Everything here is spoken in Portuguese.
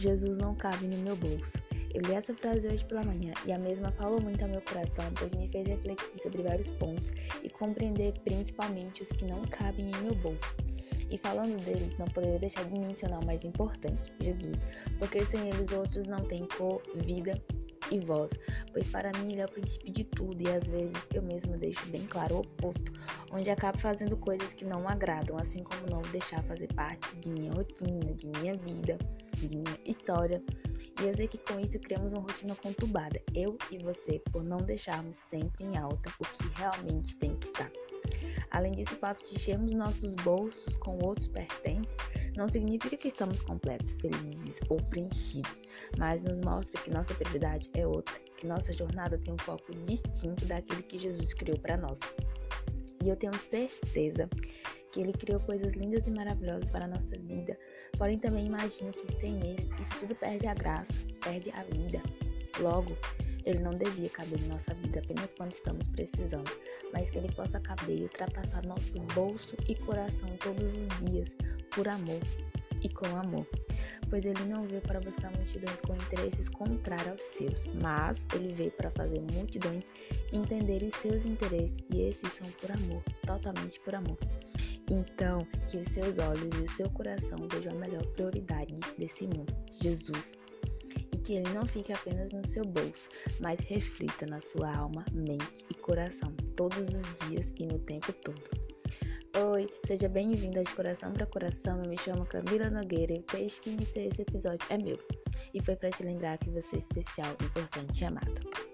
Jesus não cabe no meu bolso. Eu li essa frase hoje pela manhã e a mesma falou muito ao meu coração, pois me fez refletir sobre vários pontos e compreender principalmente os que não cabem em meu bolso. E falando deles, não poderia deixar de mencionar o mais importante, Jesus, porque sem ele os outros não têm cor, vida e voz, pois para mim ele é o princípio de tudo e às vezes eu mesmo deixo bem claro o oposto, onde acabo fazendo coisas que não agradam, assim como não deixar fazer parte de minha rotina, de minha vida, de minha história. E eu sei que com isso criamos uma rotina conturbada, eu e você, por não deixarmos sempre em alta o que realmente tem que estar. Além disso, o fato de enchermos nossos bolsos com outros pertences não significa que estamos completos, felizes ou preenchidos, mas nos mostra que nossa prioridade é outra, que nossa jornada tem um foco distinto daquele que Jesus criou para nós. E eu tenho certeza que ele criou coisas lindas e maravilhosas para a nossa vida, porém também imagino que sem ele isso tudo perde a graça, perde a vida. Logo, ele não devia caber em nossa vida apenas quando estamos precisando, mas que ele possa caber e ultrapassar nosso bolso e coração todos os dias, por amor e com amor. Pois ele não veio para buscar multidões com interesses contrários aos seus, mas ele veio para fazer multidões entender os seus interesses, e esses são por amor, totalmente por amor. Então, que os seus olhos e o seu coração vejam a melhor prioridade desse mundo, Jesus que ele não fique apenas no seu bolso, mas reflita na sua alma, mente e coração todos os dias e no tempo todo. Oi, seja bem-vindo de Coração para Coração. Eu me chamo Camila Nogueira e peixe que iniciei esse episódio é meu. E foi para te lembrar que você é especial, importante e amado.